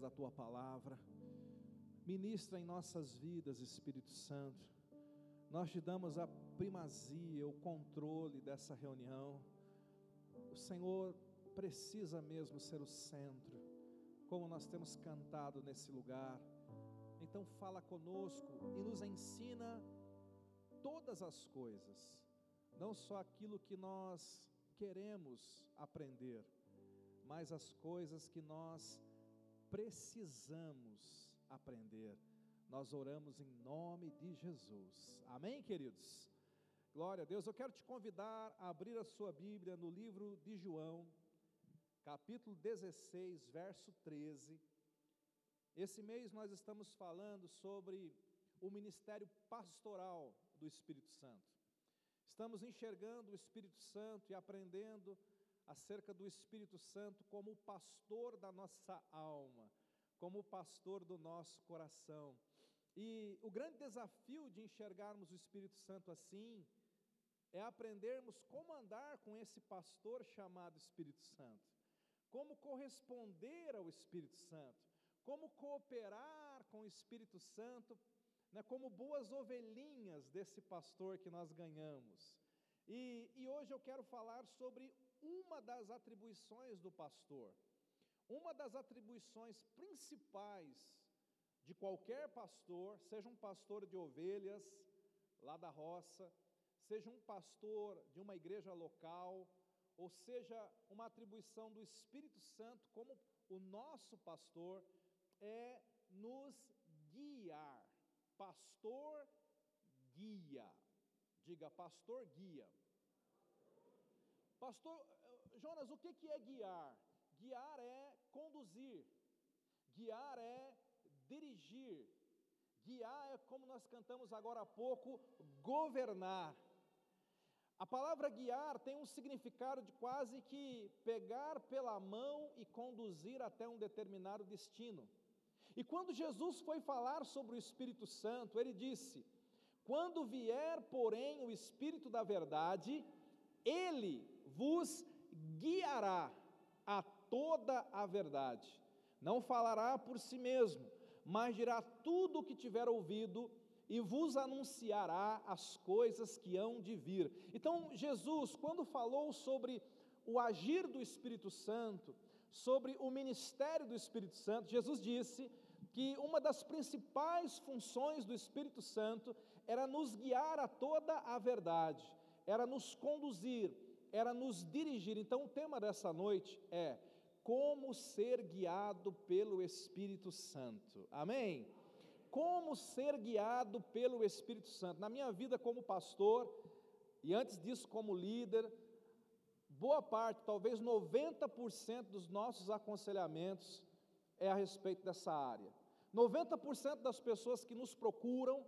através da tua palavra. Ministra em nossas vidas, Espírito Santo. Nós te damos a primazia, o controle dessa reunião. O Senhor precisa mesmo ser o centro, como nós temos cantado nesse lugar. Então, fala conosco e nos ensina todas as coisas, não só aquilo que nós queremos aprender, mas as coisas que nós precisamos aprender. Nós oramos em nome de Jesus. Amém, queridos? Glória a Deus. Eu quero te convidar a abrir a sua Bíblia no livro de João, capítulo 16, verso 13. Esse mês nós estamos falando sobre o ministério pastoral do Espírito Santo. Estamos enxergando o Espírito Santo e aprendendo acerca do Espírito Santo como o pastor da nossa alma, como o pastor do nosso coração. E o grande desafio de enxergarmos o Espírito Santo assim é aprendermos como andar com esse pastor chamado Espírito Santo, como corresponder ao Espírito Santo, como cooperar com o Espírito Santo, né, como boas ovelhinhas desse pastor que nós ganhamos. E, e hoje eu quero falar sobre uma das atribuições do pastor. Uma das atribuições principais de qualquer pastor, seja um pastor de ovelhas lá da roça, seja um pastor de uma igreja local, ou seja uma atribuição do Espírito Santo como o nosso pastor, é nos guiar. Pastor guia. Diga, pastor guia. Pastor, Jonas, o que é guiar? Guiar é conduzir, guiar é dirigir, guiar é, como nós cantamos agora há pouco, governar. A palavra guiar tem um significado de quase que pegar pela mão e conduzir até um determinado destino. E quando Jesus foi falar sobre o Espírito Santo, ele disse: Quando vier, porém, o Espírito da Verdade, ele vos guiará a toda a verdade. Não falará por si mesmo, mas dirá tudo o que tiver ouvido e vos anunciará as coisas que hão de vir. Então, Jesus, quando falou sobre o agir do Espírito Santo, sobre o ministério do Espírito Santo, Jesus disse que uma das principais funções do Espírito Santo era nos guiar a toda a verdade era nos conduzir, era nos dirigir. Então, o tema dessa noite é como ser guiado pelo Espírito Santo. Amém? Como ser guiado pelo Espírito Santo. Na minha vida como pastor, e antes disso como líder, boa parte, talvez 90% dos nossos aconselhamentos é a respeito dessa área. 90% das pessoas que nos procuram,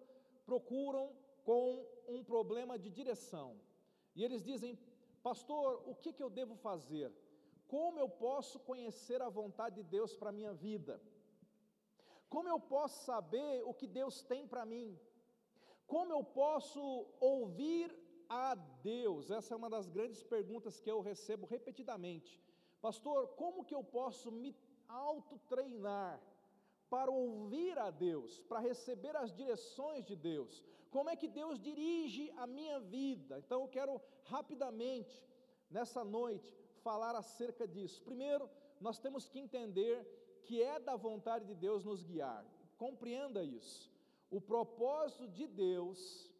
procuram com um problema de direção. E eles dizem: Pastor, o que, que eu devo fazer? Como eu posso conhecer a vontade de Deus para a minha vida? Como eu posso saber o que Deus tem para mim? Como eu posso ouvir a Deus? Essa é uma das grandes perguntas que eu recebo repetidamente. Pastor, como que eu posso me autotreinar para ouvir a Deus, para receber as direções de Deus. Como é que Deus dirige a minha vida? Então eu quero rapidamente, nessa noite, falar acerca disso. Primeiro, nós temos que entender que é da vontade de Deus nos guiar. Compreenda isso. O propósito de Deus,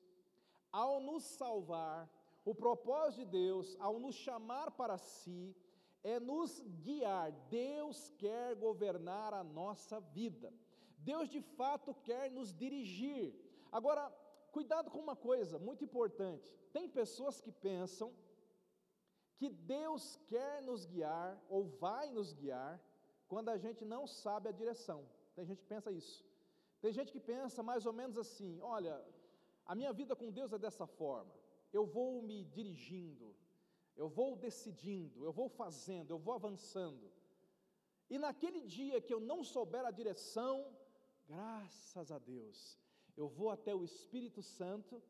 ao nos salvar, o propósito de Deus, ao nos chamar para si, é nos guiar. Deus quer governar a nossa vida. Deus de fato quer nos dirigir. Agora, cuidado com uma coisa muito importante: tem pessoas que pensam que Deus quer nos guiar ou vai nos guiar quando a gente não sabe a direção. Tem gente que pensa isso. Tem gente que pensa mais ou menos assim: olha, a minha vida com Deus é dessa forma. Eu vou me dirigindo, eu vou decidindo, eu vou fazendo, eu vou avançando. E naquele dia que eu não souber a direção, graças a Deus, eu vou até o Espírito Santo,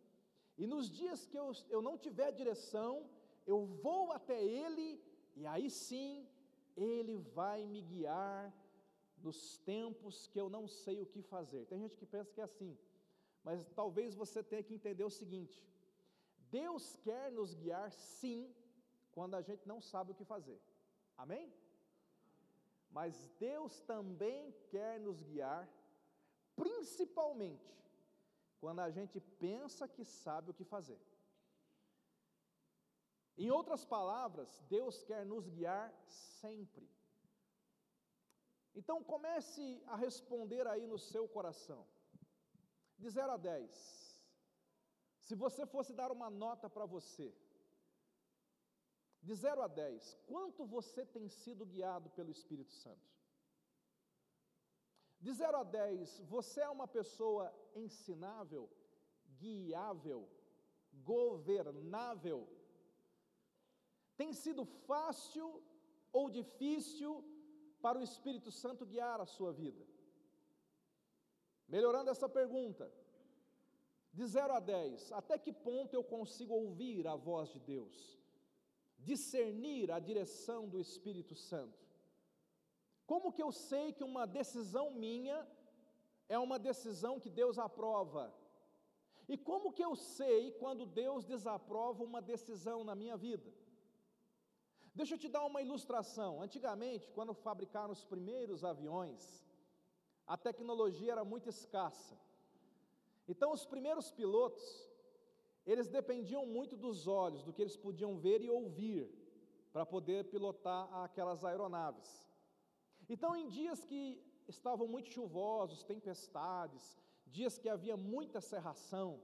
e nos dias que eu, eu não tiver direção, eu vou até Ele, e aí sim, Ele vai me guiar nos tempos que eu não sei o que fazer. Tem gente que pensa que é assim, mas talvez você tenha que entender o seguinte: Deus quer nos guiar sim, quando a gente não sabe o que fazer. Amém? Mas Deus também quer nos guiar, principalmente quando a gente pensa que sabe o que fazer. Em outras palavras, Deus quer nos guiar sempre. Então comece a responder aí no seu coração, de 0 a 10. Se você fosse dar uma nota para você, de 0 a 10, quanto você tem sido guiado pelo Espírito Santo? De 0 a 10, você é uma pessoa ensinável, guiável, governável? Tem sido fácil ou difícil para o Espírito Santo guiar a sua vida? Melhorando essa pergunta, de 0 a 10, até que ponto eu consigo ouvir a voz de Deus? Discernir a direção do Espírito Santo? Como que eu sei que uma decisão minha é uma decisão que Deus aprova? E como que eu sei quando Deus desaprova uma decisão na minha vida? Deixa eu te dar uma ilustração. Antigamente, quando fabricaram os primeiros aviões, a tecnologia era muito escassa. Então, os primeiros pilotos, eles dependiam muito dos olhos, do que eles podiam ver e ouvir, para poder pilotar aquelas aeronaves. Então, em dias que estavam muito chuvosos, tempestades, dias que havia muita serração,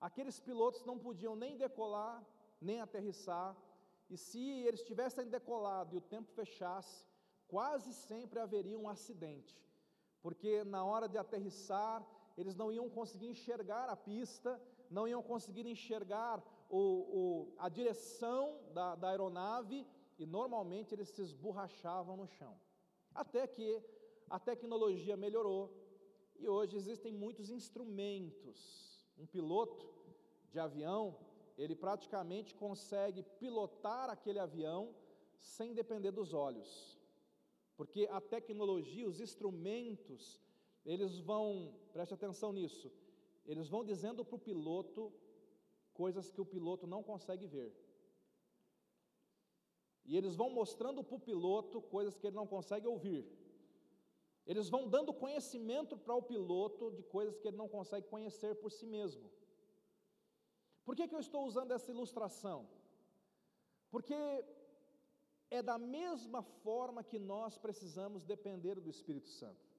aqueles pilotos não podiam nem decolar, nem aterrissar, e se eles tivessem decolado e o tempo fechasse, quase sempre haveria um acidente, porque na hora de aterrissar, eles não iam conseguir enxergar a pista, não iam conseguir enxergar o, o, a direção da, da aeronave e normalmente eles se esborrachavam no chão. Até que a tecnologia melhorou e hoje existem muitos instrumentos. Um piloto de avião ele praticamente consegue pilotar aquele avião sem depender dos olhos. Porque a tecnologia, os instrumentos, eles vão, preste atenção nisso, eles vão dizendo para o piloto coisas que o piloto não consegue ver. E eles vão mostrando para o piloto coisas que ele não consegue ouvir. Eles vão dando conhecimento para o piloto de coisas que ele não consegue conhecer por si mesmo. Por que, que eu estou usando essa ilustração? Porque é da mesma forma que nós precisamos depender do Espírito Santo.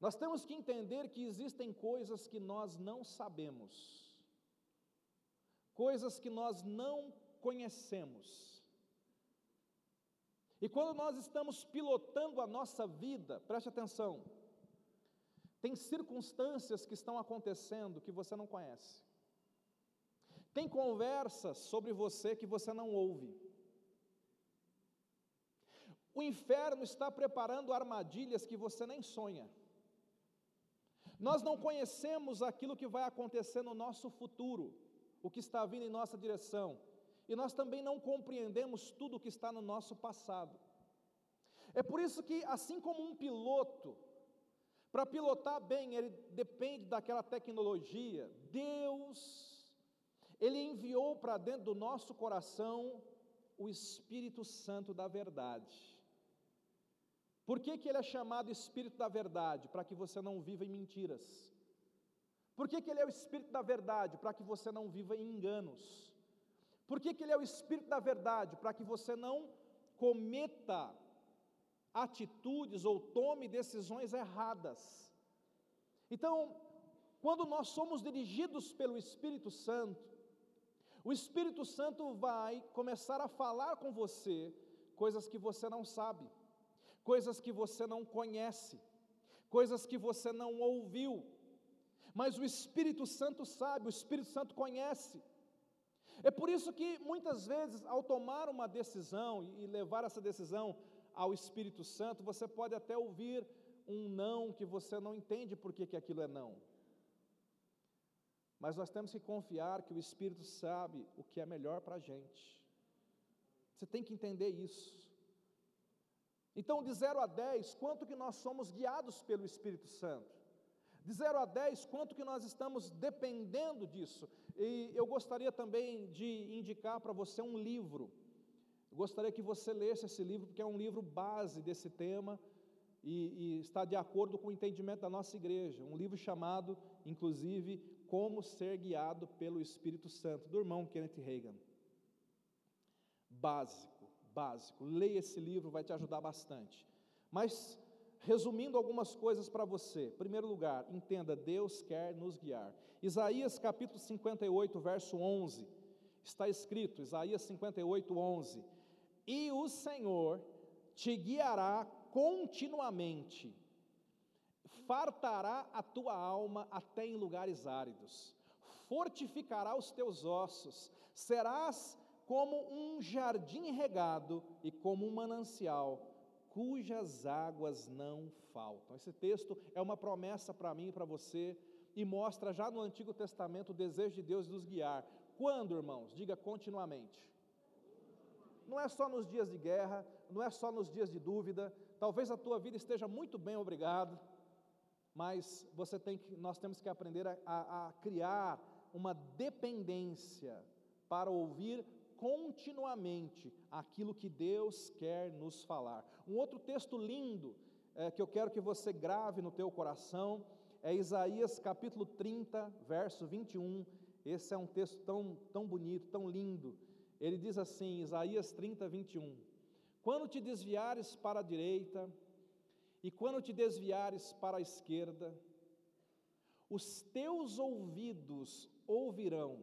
Nós temos que entender que existem coisas que nós não sabemos, coisas que nós não conhecemos. E quando nós estamos pilotando a nossa vida, preste atenção, tem circunstâncias que estão acontecendo que você não conhece. Tem conversas sobre você que você não ouve. O inferno está preparando armadilhas que você nem sonha. Nós não conhecemos aquilo que vai acontecer no nosso futuro, o que está vindo em nossa direção, e nós também não compreendemos tudo o que está no nosso passado. É por isso que, assim como um piloto, para pilotar bem, ele depende daquela tecnologia. Deus, Ele enviou para dentro do nosso coração o Espírito Santo da verdade. Por que, que ele é chamado Espírito da Verdade? Para que você não viva em mentiras. Por que, que ele é o Espírito da Verdade? Para que você não viva em enganos. Por que, que ele é o Espírito da Verdade? Para que você não cometa atitudes ou tome decisões erradas. Então, quando nós somos dirigidos pelo Espírito Santo, o Espírito Santo vai começar a falar com você coisas que você não sabe, coisas que você não conhece, coisas que você não ouviu, mas o Espírito Santo sabe, o Espírito Santo conhece. É por isso que muitas vezes, ao tomar uma decisão e levar essa decisão ao Espírito Santo, você pode até ouvir um não que você não entende por que, que aquilo é não. Mas nós temos que confiar que o Espírito sabe o que é melhor para a gente. Você tem que entender isso. Então, de 0 a 10, quanto que nós somos guiados pelo Espírito Santo? De 0 a 10, quanto que nós estamos dependendo disso? E eu gostaria também de indicar para você um livro. Eu gostaria que você lesse esse livro, porque é um livro base desse tema e, e está de acordo com o entendimento da nossa igreja. Um livro chamado, inclusive, Como Ser Guiado pelo Espírito Santo, do irmão Kenneth Reagan. Básico, básico. Leia esse livro, vai te ajudar bastante. Mas, resumindo algumas coisas para você. Em primeiro lugar, entenda, Deus quer nos guiar. Isaías capítulo 58, verso 11, está escrito, Isaías 58, 11: E o Senhor te guiará continuamente, fartará a tua alma até em lugares áridos, fortificará os teus ossos, serás como um jardim regado e como um manancial, cujas águas não faltam. Esse texto é uma promessa para mim e para você, e mostra já no Antigo Testamento o desejo de Deus de nos guiar. Quando, irmãos? Diga continuamente. Não é só nos dias de guerra, não é só nos dias de dúvida, Talvez a tua vida esteja muito bem, obrigado, mas você tem que, nós temos que aprender a, a, a criar uma dependência para ouvir continuamente aquilo que Deus quer nos falar. Um outro texto lindo é, que eu quero que você grave no teu coração é Isaías capítulo 30, verso 21. Esse é um texto tão, tão bonito, tão lindo. Ele diz assim, Isaías 30, 21. Quando te desviares para a direita, e quando te desviares para a esquerda, os teus ouvidos ouvirão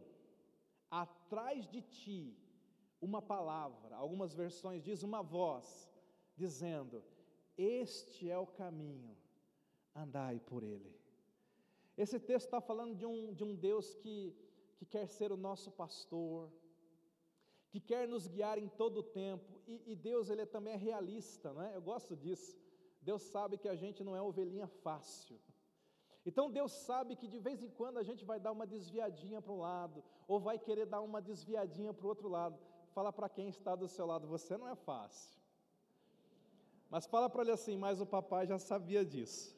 atrás de ti uma palavra, algumas versões diz uma voz, dizendo: Este é o caminho, andai por ele. Esse texto está falando de um, de um Deus que, que quer ser o nosso pastor, que quer nos guiar em todo o tempo, e, e Deus ele também é realista, não é? Eu gosto disso. Deus sabe que a gente não é ovelhinha fácil. Então Deus sabe que de vez em quando a gente vai dar uma desviadinha para um lado, ou vai querer dar uma desviadinha para o outro lado. Fala para quem está do seu lado, você não é fácil. Mas fala para ele assim, mas o papai já sabia disso.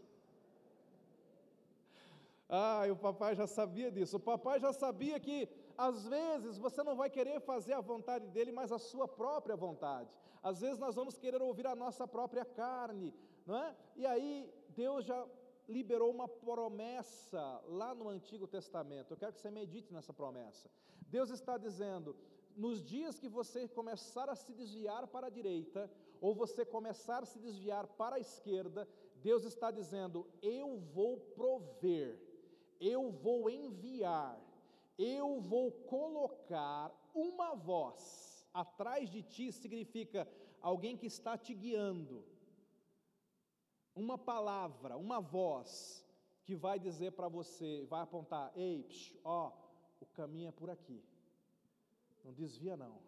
Ah, o papai já sabia disso. O papai já sabia que às vezes você não vai querer fazer a vontade dele, mas a sua própria vontade. Às vezes nós vamos querer ouvir a nossa própria carne, não é? E aí Deus já liberou uma promessa lá no Antigo Testamento. Eu quero que você medite nessa promessa. Deus está dizendo: nos dias que você começar a se desviar para a direita, ou você começar a se desviar para a esquerda, Deus está dizendo: eu vou prover, eu vou enviar eu vou colocar uma voz atrás de ti, significa alguém que está te guiando, uma palavra, uma voz que vai dizer para você, vai apontar: ei, psh, ó, o caminho é por aqui, não desvia não.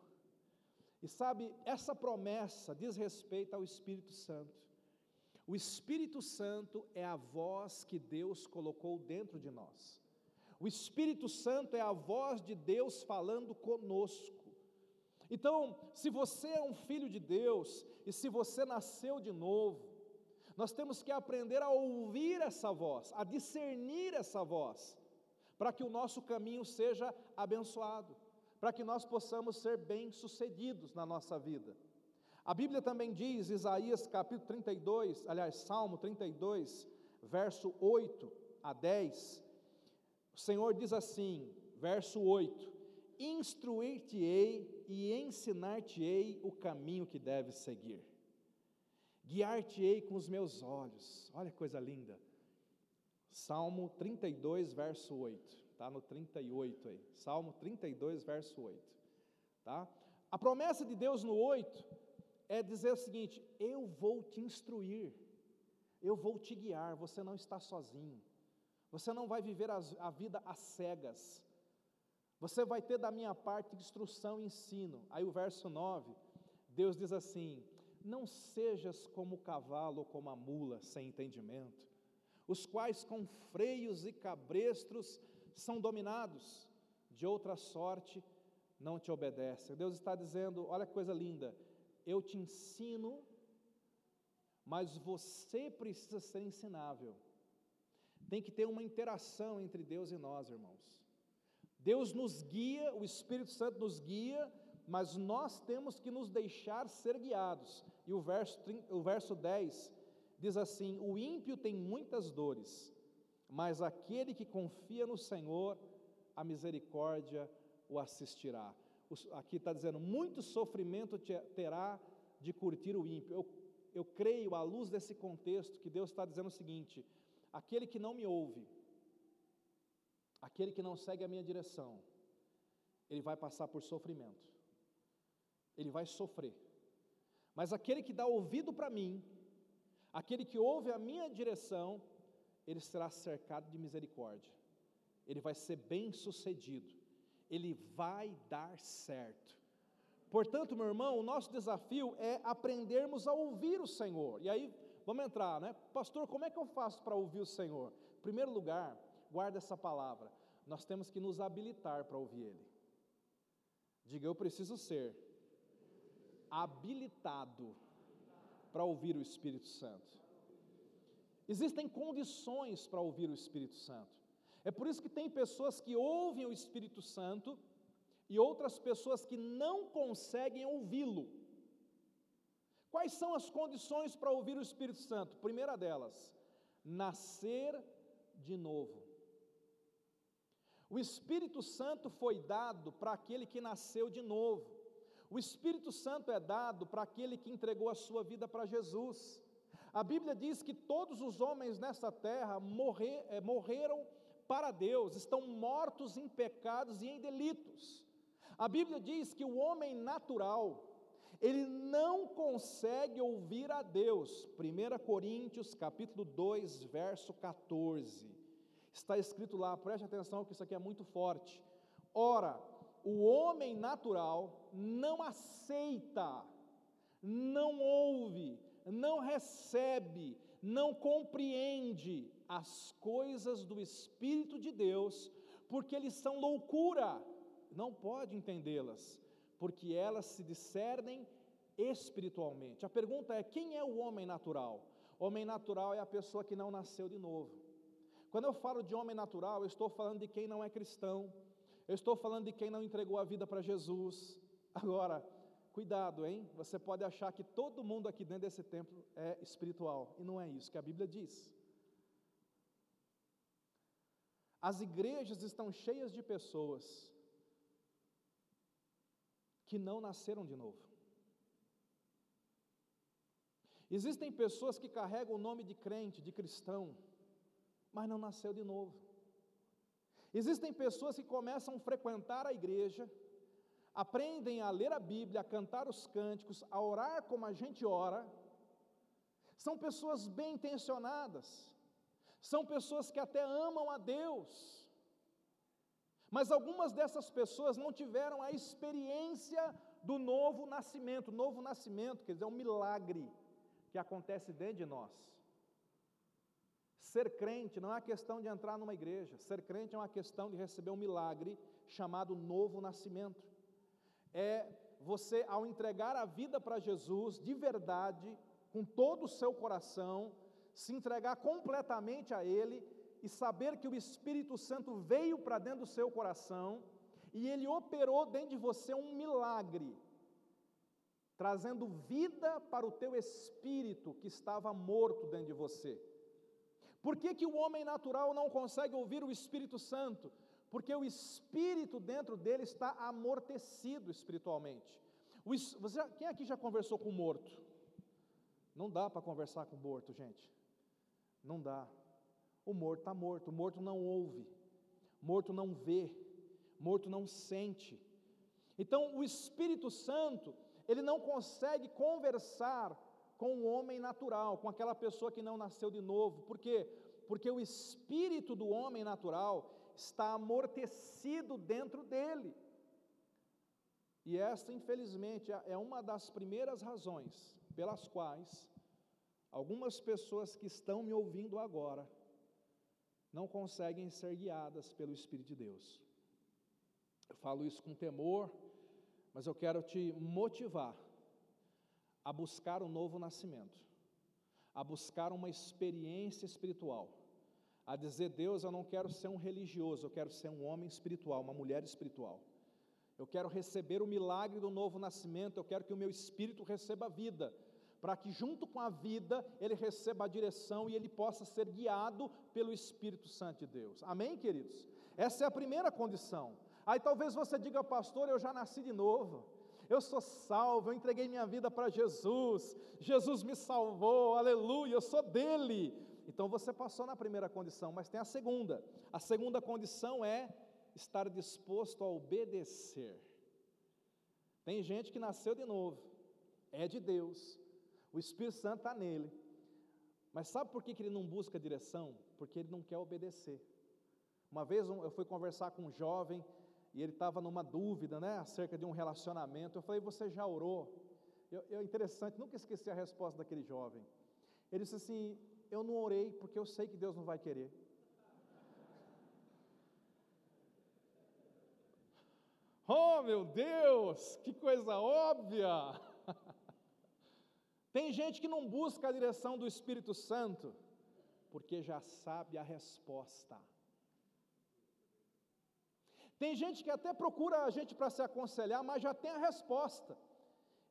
E sabe, essa promessa diz respeito ao Espírito Santo. O Espírito Santo é a voz que Deus colocou dentro de nós. O Espírito Santo é a voz de Deus falando conosco. Então, se você é um filho de Deus e se você nasceu de novo, nós temos que aprender a ouvir essa voz, a discernir essa voz, para que o nosso caminho seja abençoado, para que nós possamos ser bem-sucedidos na nossa vida. A Bíblia também diz, Isaías capítulo 32, aliás, Salmo 32, verso 8 a 10, o Senhor diz assim, verso 8: Instruir-te-ei e ensinar-te-ei o caminho que deves seguir, guiar-te-ei com os meus olhos. Olha que coisa linda. Salmo 32, verso 8. Está no 38 aí. Salmo 32, verso 8. Tá? A promessa de Deus no 8 é dizer o seguinte: Eu vou te instruir, eu vou te guiar, você não está sozinho. Você não vai viver a vida às cegas. Você vai ter da minha parte instrução e ensino. Aí o verso 9, Deus diz assim: Não sejas como o cavalo ou como a mula sem entendimento, os quais com freios e cabrestros são dominados, de outra sorte não te obedecem. Deus está dizendo: Olha que coisa linda, eu te ensino mas você precisa ser ensinável. Tem que ter uma interação entre Deus e nós, irmãos. Deus nos guia, o Espírito Santo nos guia, mas nós temos que nos deixar ser guiados. E o verso, o verso 10 diz assim: O ímpio tem muitas dores, mas aquele que confia no Senhor, a misericórdia o assistirá. Aqui está dizendo: muito sofrimento terá de curtir o ímpio. Eu, eu creio, à luz desse contexto, que Deus está dizendo o seguinte: aquele que não me ouve, aquele que não segue a minha direção, ele vai passar por sofrimento, ele vai sofrer. Mas aquele que dá ouvido para mim, aquele que ouve a minha direção, ele será cercado de misericórdia, ele vai ser bem sucedido, ele vai dar certo. Portanto, meu irmão, o nosso desafio é aprendermos a ouvir o Senhor. E aí, vamos entrar, né? Pastor, como é que eu faço para ouvir o Senhor? Em primeiro lugar, guarda essa palavra. Nós temos que nos habilitar para ouvir Ele. Diga, eu preciso ser habilitado para ouvir o Espírito Santo. Existem condições para ouvir o Espírito Santo. É por isso que tem pessoas que ouvem o Espírito Santo e outras pessoas que não conseguem ouvi-lo. Quais são as condições para ouvir o Espírito Santo? Primeira delas, nascer de novo. O Espírito Santo foi dado para aquele que nasceu de novo. O Espírito Santo é dado para aquele que entregou a sua vida para Jesus. A Bíblia diz que todos os homens nessa terra morrer, é, morreram para Deus, estão mortos em pecados e em delitos. A Bíblia diz que o homem natural, ele não consegue ouvir a Deus. 1 Coríntios, capítulo 2, verso 14. Está escrito lá, preste atenção que isso aqui é muito forte. Ora, o homem natural não aceita, não ouve, não recebe, não compreende as coisas do Espírito de Deus, porque eles são loucura não pode entendê-las, porque elas se discernem espiritualmente. A pergunta é: quem é o homem natural? Homem natural é a pessoa que não nasceu de novo. Quando eu falo de homem natural, eu estou falando de quem não é cristão, eu estou falando de quem não entregou a vida para Jesus. Agora, cuidado, hein? Você pode achar que todo mundo aqui dentro desse templo é espiritual, e não é isso que a Bíblia diz. As igrejas estão cheias de pessoas que não nasceram de novo. Existem pessoas que carregam o nome de crente, de cristão, mas não nasceu de novo. Existem pessoas que começam a frequentar a igreja, aprendem a ler a Bíblia, a cantar os cânticos, a orar como a gente ora. São pessoas bem intencionadas, são pessoas que até amam a Deus, mas algumas dessas pessoas não tiveram a experiência do novo nascimento. Novo nascimento, quer dizer, é um milagre que acontece dentro de nós. Ser crente não é uma questão de entrar numa igreja, ser crente é uma questão de receber um milagre chamado novo nascimento. É você, ao entregar a vida para Jesus de verdade, com todo o seu coração, se entregar completamente a Ele e saber que o Espírito Santo veio para dentro do seu coração e ele operou dentro de você um milagre, trazendo vida para o teu espírito que estava morto dentro de você. Por que, que o homem natural não consegue ouvir o Espírito Santo? Porque o espírito dentro dele está amortecido espiritualmente. Você, quem aqui já conversou com o morto? Não dá para conversar com morto, gente. Não dá. O morto está morto, o morto não ouve, morto não vê, morto não sente. Então, o Espírito Santo, ele não consegue conversar com o homem natural, com aquela pessoa que não nasceu de novo. Por quê? Porque o espírito do homem natural está amortecido dentro dele. E essa, infelizmente, é, é uma das primeiras razões pelas quais algumas pessoas que estão me ouvindo agora não conseguem ser guiadas pelo Espírito de Deus. Eu falo isso com temor, mas eu quero te motivar a buscar o um novo nascimento, a buscar uma experiência espiritual, a dizer: Deus, eu não quero ser um religioso, eu quero ser um homem espiritual, uma mulher espiritual. Eu quero receber o milagre do novo nascimento, eu quero que o meu espírito receba vida, para que junto com a vida ele receba a direção e ele possa ser guiado pelo Espírito Santo de Deus. Amém, queridos? Essa é a primeira condição. Aí talvez você diga, pastor, eu já nasci de novo. Eu sou salvo, eu entreguei minha vida para Jesus. Jesus me salvou, aleluia, eu sou dele. Então você passou na primeira condição, mas tem a segunda. A segunda condição é estar disposto a obedecer. Tem gente que nasceu de novo, é de Deus, o Espírito Santo está nele, mas sabe por que, ele não busca direção? Porque ele não quer obedecer. Uma vez eu fui conversar com um jovem e ele estava numa dúvida, né, acerca de um relacionamento. Eu falei: Você já orou? É interessante, nunca esqueci a resposta daquele jovem. Ele disse assim: Eu não orei porque eu sei que Deus não vai querer. Oh, meu Deus, que coisa óbvia! Tem gente que não busca a direção do Espírito Santo, porque já sabe a resposta. Tem gente que até procura a gente para se aconselhar, mas já tem a resposta.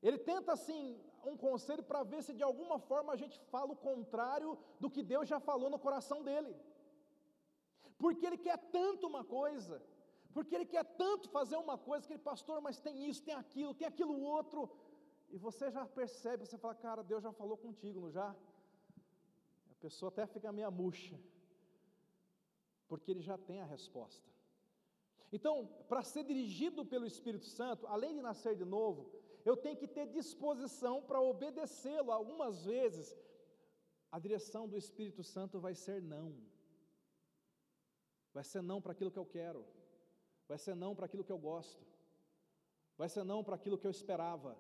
Ele tenta assim um conselho para ver se de alguma forma a gente fala o contrário do que Deus já falou no coração dele. Porque ele quer tanto uma coisa, porque ele quer tanto fazer uma coisa que ele, pastor, mas tem isso, tem aquilo, tem aquilo outro. E você já percebe, você fala, cara, Deus já falou contigo, não já? A pessoa até fica meio murcha, porque ele já tem a resposta. Então, para ser dirigido pelo Espírito Santo, além de nascer de novo, eu tenho que ter disposição para obedecê-lo. Algumas vezes, a direção do Espírito Santo vai ser não. Vai ser não para aquilo que eu quero vai ser não para aquilo que eu gosto, vai ser não para aquilo que eu esperava.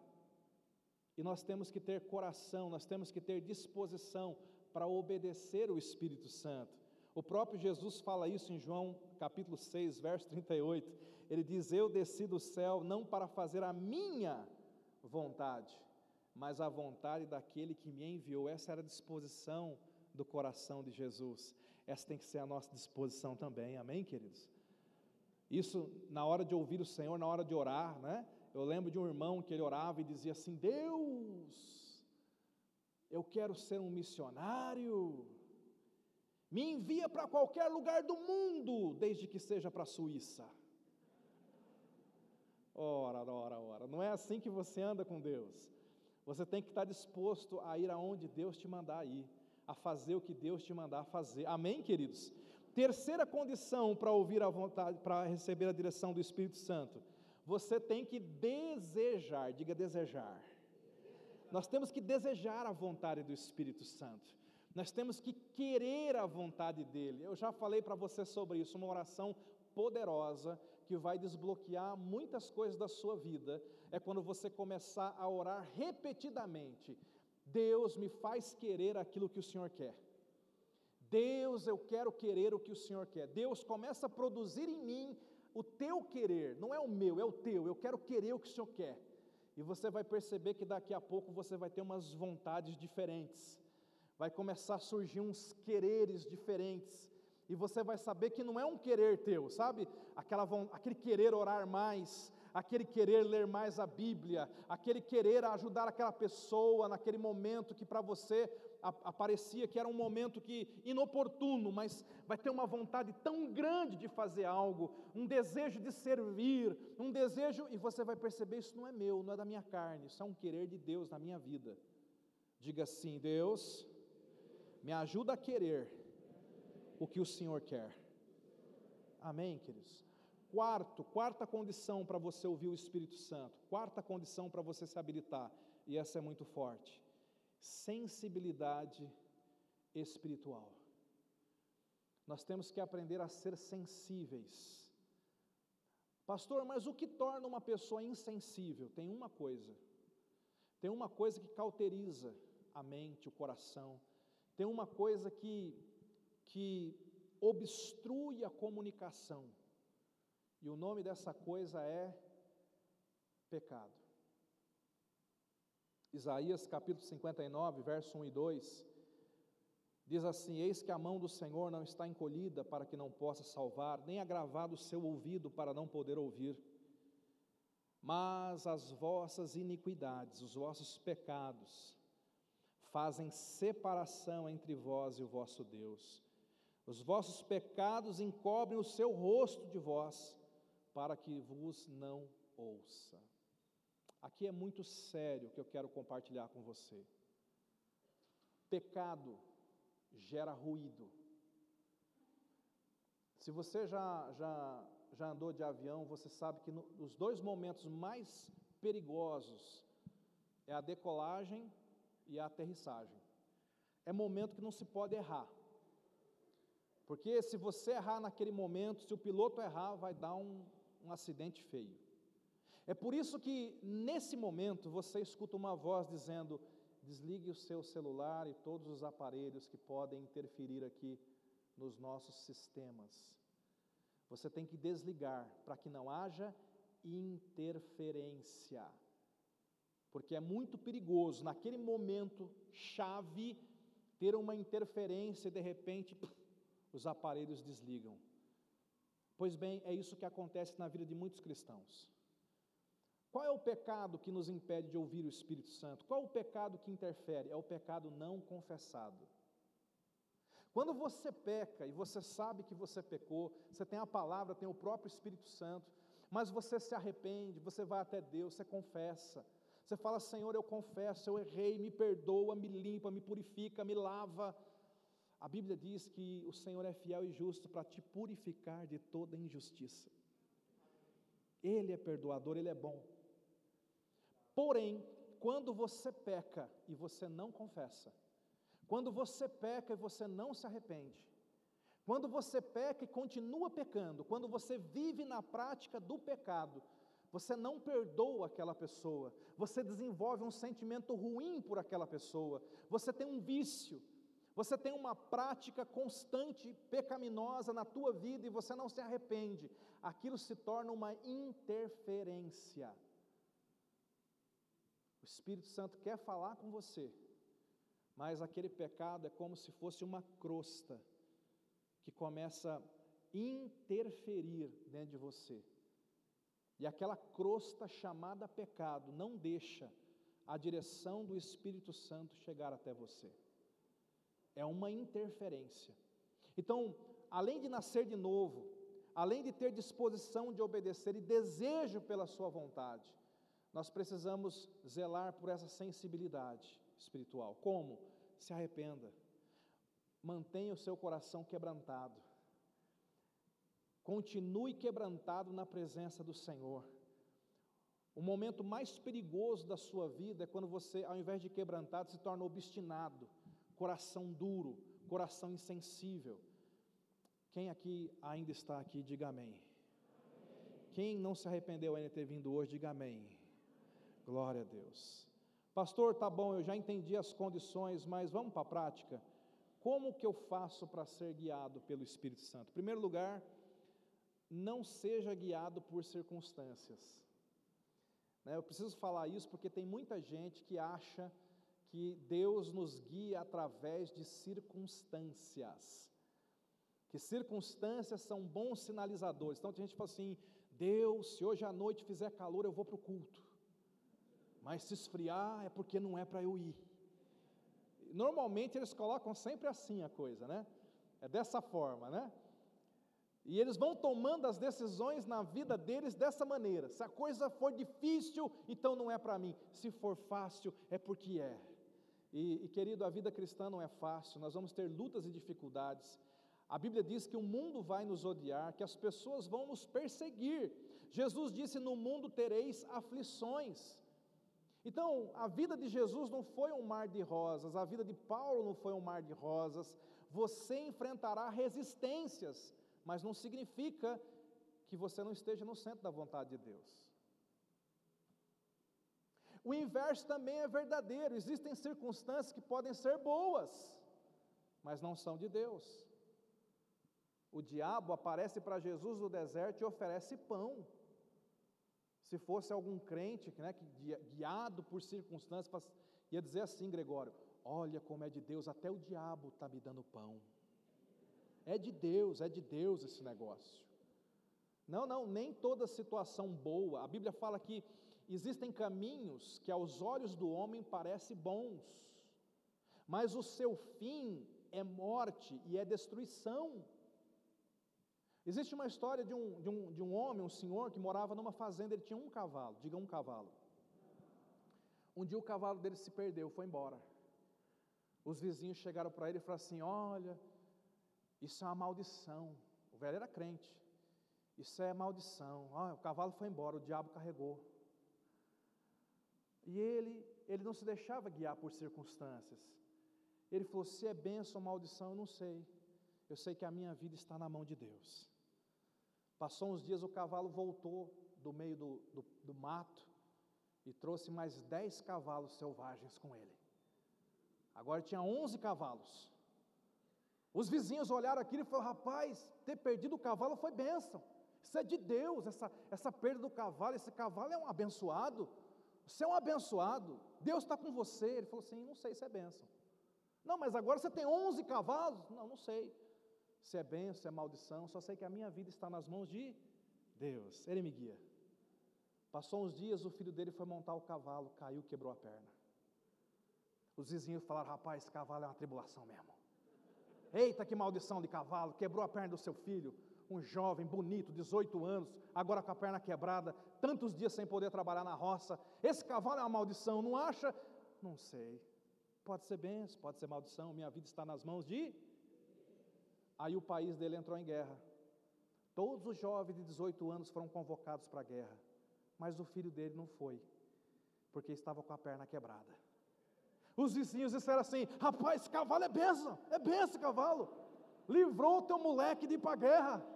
E nós temos que ter coração, nós temos que ter disposição para obedecer o Espírito Santo. O próprio Jesus fala isso em João capítulo 6, verso 38. Ele diz: Eu desci do céu não para fazer a minha vontade, mas a vontade daquele que me enviou. Essa era a disposição do coração de Jesus. Essa tem que ser a nossa disposição também, amém, queridos? Isso na hora de ouvir o Senhor, na hora de orar, né? Eu lembro de um irmão que ele orava e dizia assim: Deus, eu quero ser um missionário, me envia para qualquer lugar do mundo, desde que seja para a Suíça. Ora, ora, ora, não é assim que você anda com Deus. Você tem que estar disposto a ir aonde Deus te mandar ir, a fazer o que Deus te mandar fazer. Amém, queridos? Terceira condição para ouvir a vontade, para receber a direção do Espírito Santo, você tem que desejar, diga desejar. Nós temos que desejar a vontade do Espírito Santo. Nós temos que querer a vontade dele. Eu já falei para você sobre isso, uma oração poderosa que vai desbloquear muitas coisas da sua vida. É quando você começar a orar repetidamente: Deus me faz querer aquilo que o Senhor quer. Deus, eu quero querer o que o Senhor quer. Deus começa a produzir em mim o teu querer, não é o meu, é o teu. Eu quero querer o que o Senhor quer. E você vai perceber que daqui a pouco você vai ter umas vontades diferentes. Vai começar a surgir uns quereres diferentes. E você vai saber que não é um querer teu, sabe? Aquela, aquele querer orar mais, aquele querer ler mais a Bíblia, aquele querer ajudar aquela pessoa naquele momento que para você aparecia que era um momento que inoportuno, mas vai ter uma vontade tão grande de fazer algo, um desejo de servir, um desejo, e você vai perceber: isso não é meu, não é da minha carne, isso é um querer de Deus na minha vida. Diga assim: Deus, me ajuda a querer o que o Senhor quer. Amém, queridos? Quarto, quarta condição para você ouvir o Espírito Santo, quarta condição para você se habilitar, e essa é muito forte sensibilidade espiritual. Nós temos que aprender a ser sensíveis. Pastor, mas o que torna uma pessoa insensível? Tem uma coisa. Tem uma coisa que cauteriza a mente, o coração. Tem uma coisa que que obstrui a comunicação. E o nome dessa coisa é pecado. Isaías capítulo 59, verso 1 e 2, Diz assim: Eis que a mão do Senhor não está encolhida para que não possa salvar, nem agravado o seu ouvido para não poder ouvir. Mas as vossas iniquidades, os vossos pecados, fazem separação entre vós e o vosso Deus. Os vossos pecados encobrem o seu rosto de vós, para que vos não ouça. Aqui é muito sério o que eu quero compartilhar com você. Pecado gera ruído. Se você já, já, já andou de avião, você sabe que no, os dois momentos mais perigosos é a decolagem e a aterrissagem. É momento que não se pode errar. Porque se você errar naquele momento, se o piloto errar, vai dar um, um acidente feio. É por isso que, nesse momento, você escuta uma voz dizendo: desligue o seu celular e todos os aparelhos que podem interferir aqui nos nossos sistemas. Você tem que desligar para que não haja interferência. Porque é muito perigoso, naquele momento chave, ter uma interferência e de repente os aparelhos desligam. Pois bem, é isso que acontece na vida de muitos cristãos. Qual é o pecado que nos impede de ouvir o Espírito Santo? Qual é o pecado que interfere? É o pecado não confessado. Quando você peca e você sabe que você pecou, você tem a palavra, tem o próprio Espírito Santo, mas você se arrepende, você vai até Deus, você confessa. Você fala: Senhor, eu confesso, eu errei, me perdoa, me limpa, me purifica, me lava. A Bíblia diz que o Senhor é fiel e justo para te purificar de toda injustiça. Ele é perdoador, ele é bom. Porém, quando você peca e você não confessa, quando você peca e você não se arrepende, quando você peca e continua pecando, quando você vive na prática do pecado, você não perdoa aquela pessoa, você desenvolve um sentimento ruim por aquela pessoa, você tem um vício, você tem uma prática constante pecaminosa na tua vida e você não se arrepende, aquilo se torna uma interferência. O Espírito Santo quer falar com você, mas aquele pecado é como se fosse uma crosta que começa a interferir dentro de você. E aquela crosta chamada pecado não deixa a direção do Espírito Santo chegar até você. É uma interferência. Então, além de nascer de novo, além de ter disposição de obedecer e desejo pela sua vontade, nós precisamos zelar por essa sensibilidade espiritual. Como? Se arrependa. Mantenha o seu coração quebrantado. Continue quebrantado na presença do Senhor. O momento mais perigoso da sua vida é quando você, ao invés de quebrantado, se torna obstinado, coração duro, coração insensível. Quem aqui ainda está aqui, diga amém. Quem não se arrependeu ainda de ter vindo hoje, diga amém. Glória a Deus. Pastor, tá bom, eu já entendi as condições, mas vamos para a prática. Como que eu faço para ser guiado pelo Espírito Santo? Em primeiro lugar, não seja guiado por circunstâncias. Né, eu preciso falar isso porque tem muita gente que acha que Deus nos guia através de circunstâncias. Que circunstâncias são bons sinalizadores. Então tem gente fala assim: Deus, se hoje à noite fizer calor, eu vou para o culto mas se esfriar é porque não é para eu ir. Normalmente eles colocam sempre assim a coisa, né? É dessa forma, né? E eles vão tomando as decisões na vida deles dessa maneira. Se a coisa for difícil, então não é para mim. Se for fácil, é porque é. E, e, querido, a vida cristã não é fácil, nós vamos ter lutas e dificuldades. A Bíblia diz que o mundo vai nos odiar, que as pessoas vão nos perseguir. Jesus disse: No mundo tereis aflições. Então, a vida de Jesus não foi um mar de rosas, a vida de Paulo não foi um mar de rosas. Você enfrentará resistências, mas não significa que você não esteja no centro da vontade de Deus. O inverso também é verdadeiro, existem circunstâncias que podem ser boas, mas não são de Deus. O diabo aparece para Jesus no deserto e oferece pão. Se fosse algum crente né, que, guiado por circunstâncias, ia dizer assim, Gregório: Olha como é de Deus, até o diabo está me dando pão. É de Deus, é de Deus esse negócio. Não, não, nem toda situação boa. A Bíblia fala que existem caminhos que aos olhos do homem parecem bons, mas o seu fim é morte e é destruição. Existe uma história de um, de, um, de um homem, um senhor, que morava numa fazenda, ele tinha um cavalo, diga um cavalo. Um dia o cavalo dele se perdeu, foi embora. Os vizinhos chegaram para ele e falaram assim: Olha, isso é uma maldição. O velho era crente. Isso é maldição. Ah, o cavalo foi embora, o diabo carregou. E ele, ele não se deixava guiar por circunstâncias. Ele falou: se é bênção ou maldição, eu não sei. Eu sei que a minha vida está na mão de Deus. Passou uns dias, o cavalo voltou do meio do, do, do mato e trouxe mais dez cavalos selvagens com ele. Agora tinha onze cavalos. Os vizinhos olharam aquilo e falaram: rapaz, ter perdido o cavalo foi bênção. Isso é de Deus, essa, essa perda do cavalo, esse cavalo é um abençoado. Você é um abençoado, Deus está com você. Ele falou assim: não sei se é bênção. Não, mas agora você tem 11 cavalos? Não, não sei se é bênção, se é maldição, só sei que a minha vida está nas mãos de Deus, Ele me guia. Passou uns dias, o filho dele foi montar o cavalo, caiu, quebrou a perna. Os vizinhos falaram: rapaz, esse cavalo é uma tribulação mesmo. Eita, que maldição de cavalo, quebrou a perna do seu filho um jovem bonito, 18 anos, agora com a perna quebrada, tantos dias sem poder trabalhar na roça. Esse cavalo é uma maldição, não acha? Não sei. Pode ser bênção, pode ser maldição, minha vida está nas mãos de. Aí o país dele entrou em guerra. Todos os jovens de 18 anos foram convocados para a guerra, mas o filho dele não foi, porque estava com a perna quebrada. Os vizinhos disseram assim: rapaz, esse cavalo é benção, é benção esse cavalo. Livrou o teu moleque de ir para a guerra.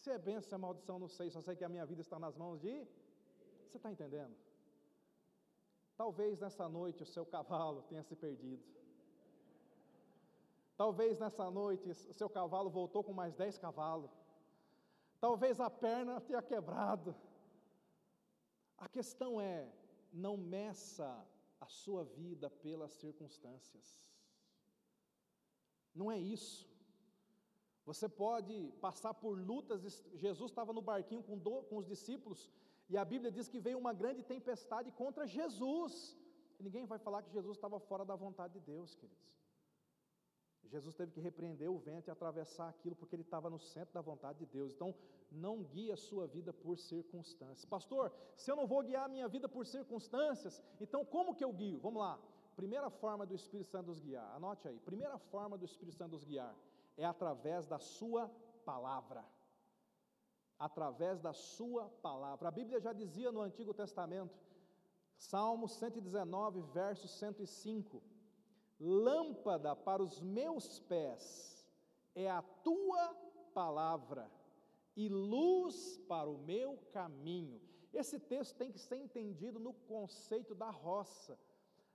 Se é bênção, se é maldição, não sei, só sei que a minha vida está nas mãos de. Você está entendendo? Talvez nessa noite o seu cavalo tenha se perdido. Talvez nessa noite o seu cavalo voltou com mais dez cavalos. Talvez a perna tenha quebrado. A questão é: não meça a sua vida pelas circunstâncias. Não é isso. Você pode passar por lutas. Jesus estava no barquinho com, do, com os discípulos, e a Bíblia diz que veio uma grande tempestade contra Jesus. E ninguém vai falar que Jesus estava fora da vontade de Deus, queridos. Jesus teve que repreender o vento e atravessar aquilo, porque ele estava no centro da vontade de Deus. Então, não guie a sua vida por circunstâncias. Pastor, se eu não vou guiar a minha vida por circunstâncias, então como que eu guio? Vamos lá. Primeira forma do Espírito Santo nos guiar, anote aí. Primeira forma do Espírito Santo nos guiar é através da Sua palavra. Através da Sua palavra. A Bíblia já dizia no Antigo Testamento, Salmo 119, verso 105: Lâmpada para os meus pés é a tua palavra e luz para o meu caminho. Esse texto tem que ser entendido no conceito da roça,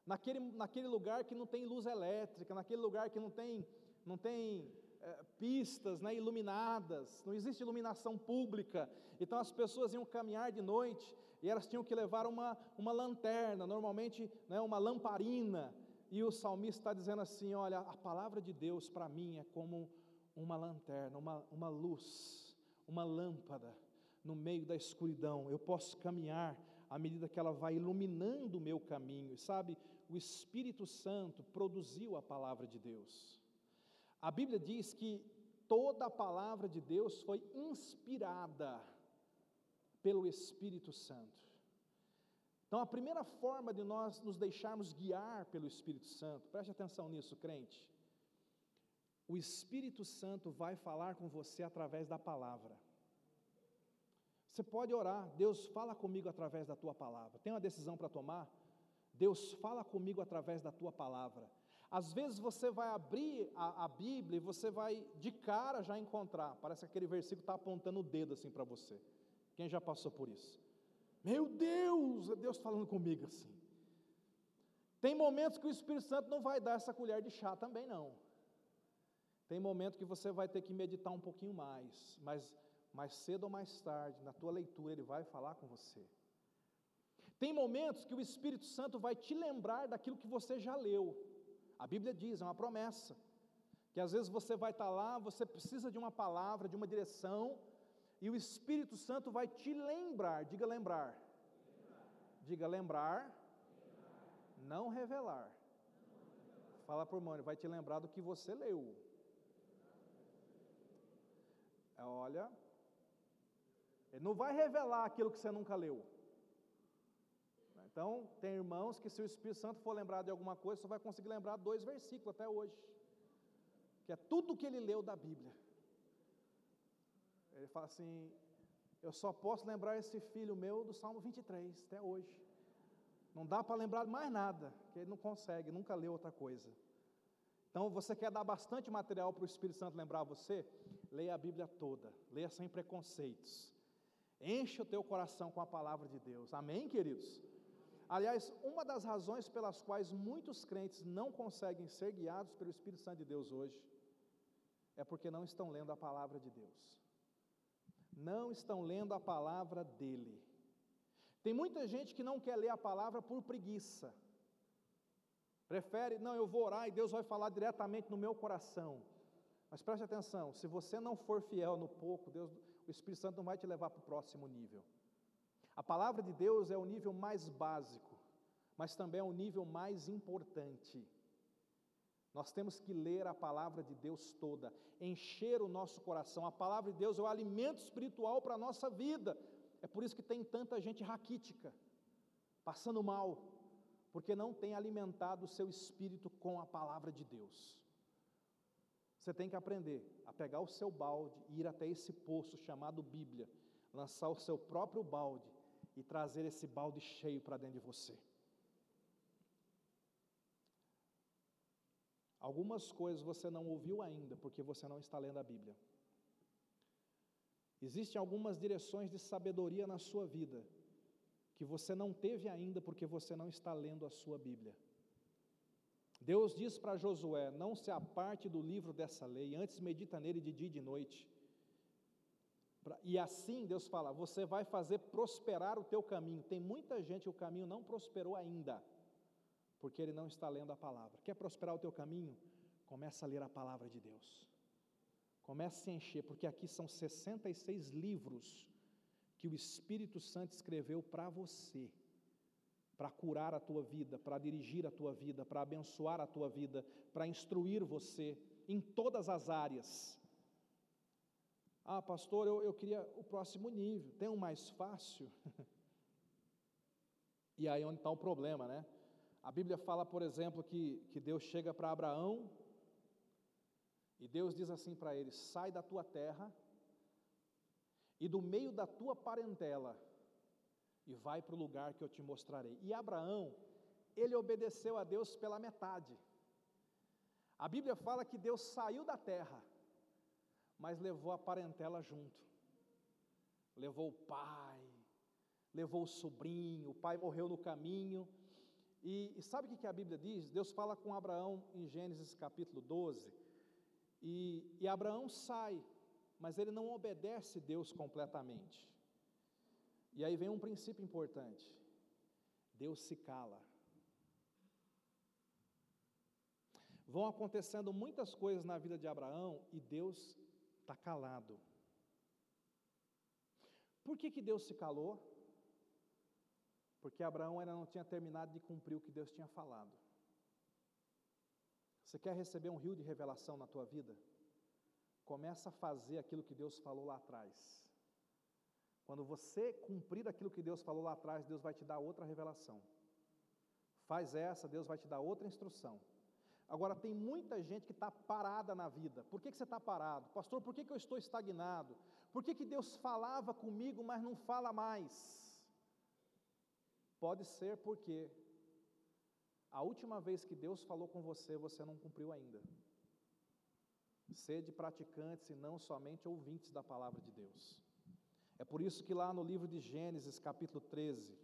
naquele, naquele lugar que não tem luz elétrica, naquele lugar que não tem, não tem pistas né, iluminadas, não existe iluminação pública, então as pessoas iam caminhar de noite e elas tinham que levar uma, uma lanterna, normalmente né, uma lamparina, e o salmista está dizendo assim: olha, a palavra de Deus para mim é como uma lanterna, uma, uma luz, uma lâmpada no meio da escuridão, eu posso caminhar à medida que ela vai iluminando o meu caminho, e sabe, o Espírito Santo produziu a palavra de Deus. A Bíblia diz que toda a palavra de Deus foi inspirada pelo Espírito Santo. Então, a primeira forma de nós nos deixarmos guiar pelo Espírito Santo, preste atenção nisso, crente. O Espírito Santo vai falar com você através da palavra. Você pode orar, Deus fala comigo através da tua palavra. Tem uma decisão para tomar? Deus fala comigo através da tua palavra. Às vezes você vai abrir a, a, Bíblia e você vai de cara já encontrar. Parece que aquele versículo está apontando o dedo assim para você. Quem já passou por isso? Meu Deus, é Deus falando comigo assim. Tem momentos que o Espírito Santo não vai dar essa colher de chá também não. Tem momento que você vai ter que meditar um pouquinho mais, mas mais cedo ou mais tarde, na tua leitura, ele vai falar com você. Tem momentos que o Espírito Santo vai te lembrar daquilo que você já leu. A Bíblia diz, é uma promessa, que às vezes você vai estar lá, você precisa de uma palavra, de uma direção, e o Espírito Santo vai te lembrar, diga lembrar. Diga lembrar, não revelar. Fala por mano, vai te lembrar do que você leu. Olha, ele não vai revelar aquilo que você nunca leu. Então, tem irmãos que se o Espírito Santo for lembrar de alguma coisa, só vai conseguir lembrar dois versículos até hoje. Que é tudo que ele leu da Bíblia. Ele fala assim: Eu só posso lembrar esse filho meu do Salmo 23, até hoje. Não dá para lembrar mais nada, que ele não consegue, nunca leu outra coisa. Então, você quer dar bastante material para o Espírito Santo lembrar você? Leia a Bíblia toda, leia sem preconceitos. Enche o teu coração com a palavra de Deus. Amém, queridos? Aliás, uma das razões pelas quais muitos crentes não conseguem ser guiados pelo Espírito Santo de Deus hoje é porque não estão lendo a palavra de Deus. Não estão lendo a palavra dele. Tem muita gente que não quer ler a palavra por preguiça. Prefere, não, eu vou orar e Deus vai falar diretamente no meu coração. Mas preste atenção, se você não for fiel no pouco, Deus, o Espírito Santo não vai te levar para o próximo nível. A palavra de Deus é o nível mais básico, mas também é o nível mais importante. Nós temos que ler a palavra de Deus toda, encher o nosso coração. A palavra de Deus é o alimento espiritual para a nossa vida. É por isso que tem tanta gente raquítica, passando mal, porque não tem alimentado o seu espírito com a palavra de Deus. Você tem que aprender a pegar o seu balde e ir até esse poço chamado Bíblia, lançar o seu próprio balde e trazer esse balde cheio para dentro de você. Algumas coisas você não ouviu ainda porque você não está lendo a Bíblia. Existem algumas direções de sabedoria na sua vida que você não teve ainda porque você não está lendo a sua Bíblia. Deus diz para Josué: Não se aparte do livro dessa lei, antes medita nele de dia e de noite, e assim Deus fala: você vai fazer prosperar o teu caminho. Tem muita gente o caminho não prosperou ainda, porque ele não está lendo a palavra. Quer prosperar o teu caminho? Começa a ler a palavra de Deus. Comece a se encher, porque aqui são 66 livros que o Espírito Santo escreveu para você, para curar a tua vida, para dirigir a tua vida, para abençoar a tua vida, para instruir você em todas as áreas. Ah, pastor, eu, eu queria o próximo nível, tem um mais fácil? e aí onde está o problema, né? A Bíblia fala, por exemplo, que, que Deus chega para Abraão e Deus diz assim para ele: sai da tua terra e do meio da tua parentela e vai para o lugar que eu te mostrarei. E Abraão, ele obedeceu a Deus pela metade. A Bíblia fala que Deus saiu da terra mas levou a parentela junto. Levou o pai, levou o sobrinho, o pai morreu no caminho. E, e sabe o que a Bíblia diz? Deus fala com Abraão em Gênesis capítulo 12. E, e Abraão sai, mas ele não obedece Deus completamente. E aí vem um princípio importante: Deus se cala. Vão acontecendo muitas coisas na vida de Abraão e Deus está calado. Por que, que Deus se calou? Porque Abraão ainda não tinha terminado de cumprir o que Deus tinha falado. Você quer receber um rio de revelação na tua vida? Começa a fazer aquilo que Deus falou lá atrás. Quando você cumprir aquilo que Deus falou lá atrás, Deus vai te dar outra revelação. Faz essa, Deus vai te dar outra instrução. Agora, tem muita gente que está parada na vida. Por que, que você está parado? Pastor, por que, que eu estou estagnado? Por que, que Deus falava comigo, mas não fala mais? Pode ser porque a última vez que Deus falou com você, você não cumpriu ainda. Sede praticantes e não somente ouvintes da palavra de Deus. É por isso que lá no livro de Gênesis, capítulo 13,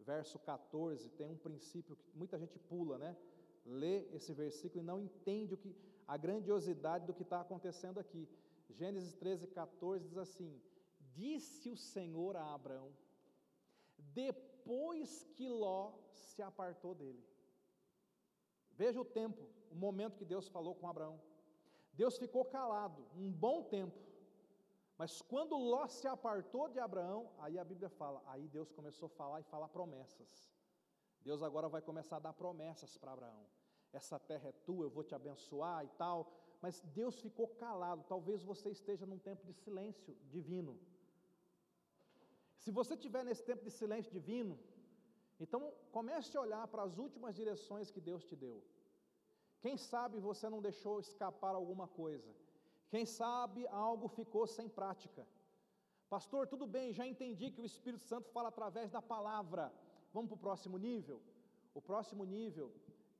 verso 14, tem um princípio que muita gente pula, né? Lê esse versículo e não entende o que, a grandiosidade do que está acontecendo aqui. Gênesis 13, 14 diz assim: Disse o Senhor a Abraão, depois que Ló se apartou dele. Veja o tempo, o momento que Deus falou com Abraão. Deus ficou calado um bom tempo, mas quando Ló se apartou de Abraão, aí a Bíblia fala, aí Deus começou a falar e falar promessas. Deus agora vai começar a dar promessas para Abraão. Essa terra é tua, eu vou te abençoar e tal. Mas Deus ficou calado. Talvez você esteja num tempo de silêncio divino. Se você estiver nesse tempo de silêncio divino, então comece a olhar para as últimas direções que Deus te deu. Quem sabe você não deixou escapar alguma coisa. Quem sabe algo ficou sem prática. Pastor, tudo bem, já entendi que o Espírito Santo fala através da palavra. Vamos para o próximo nível? O próximo nível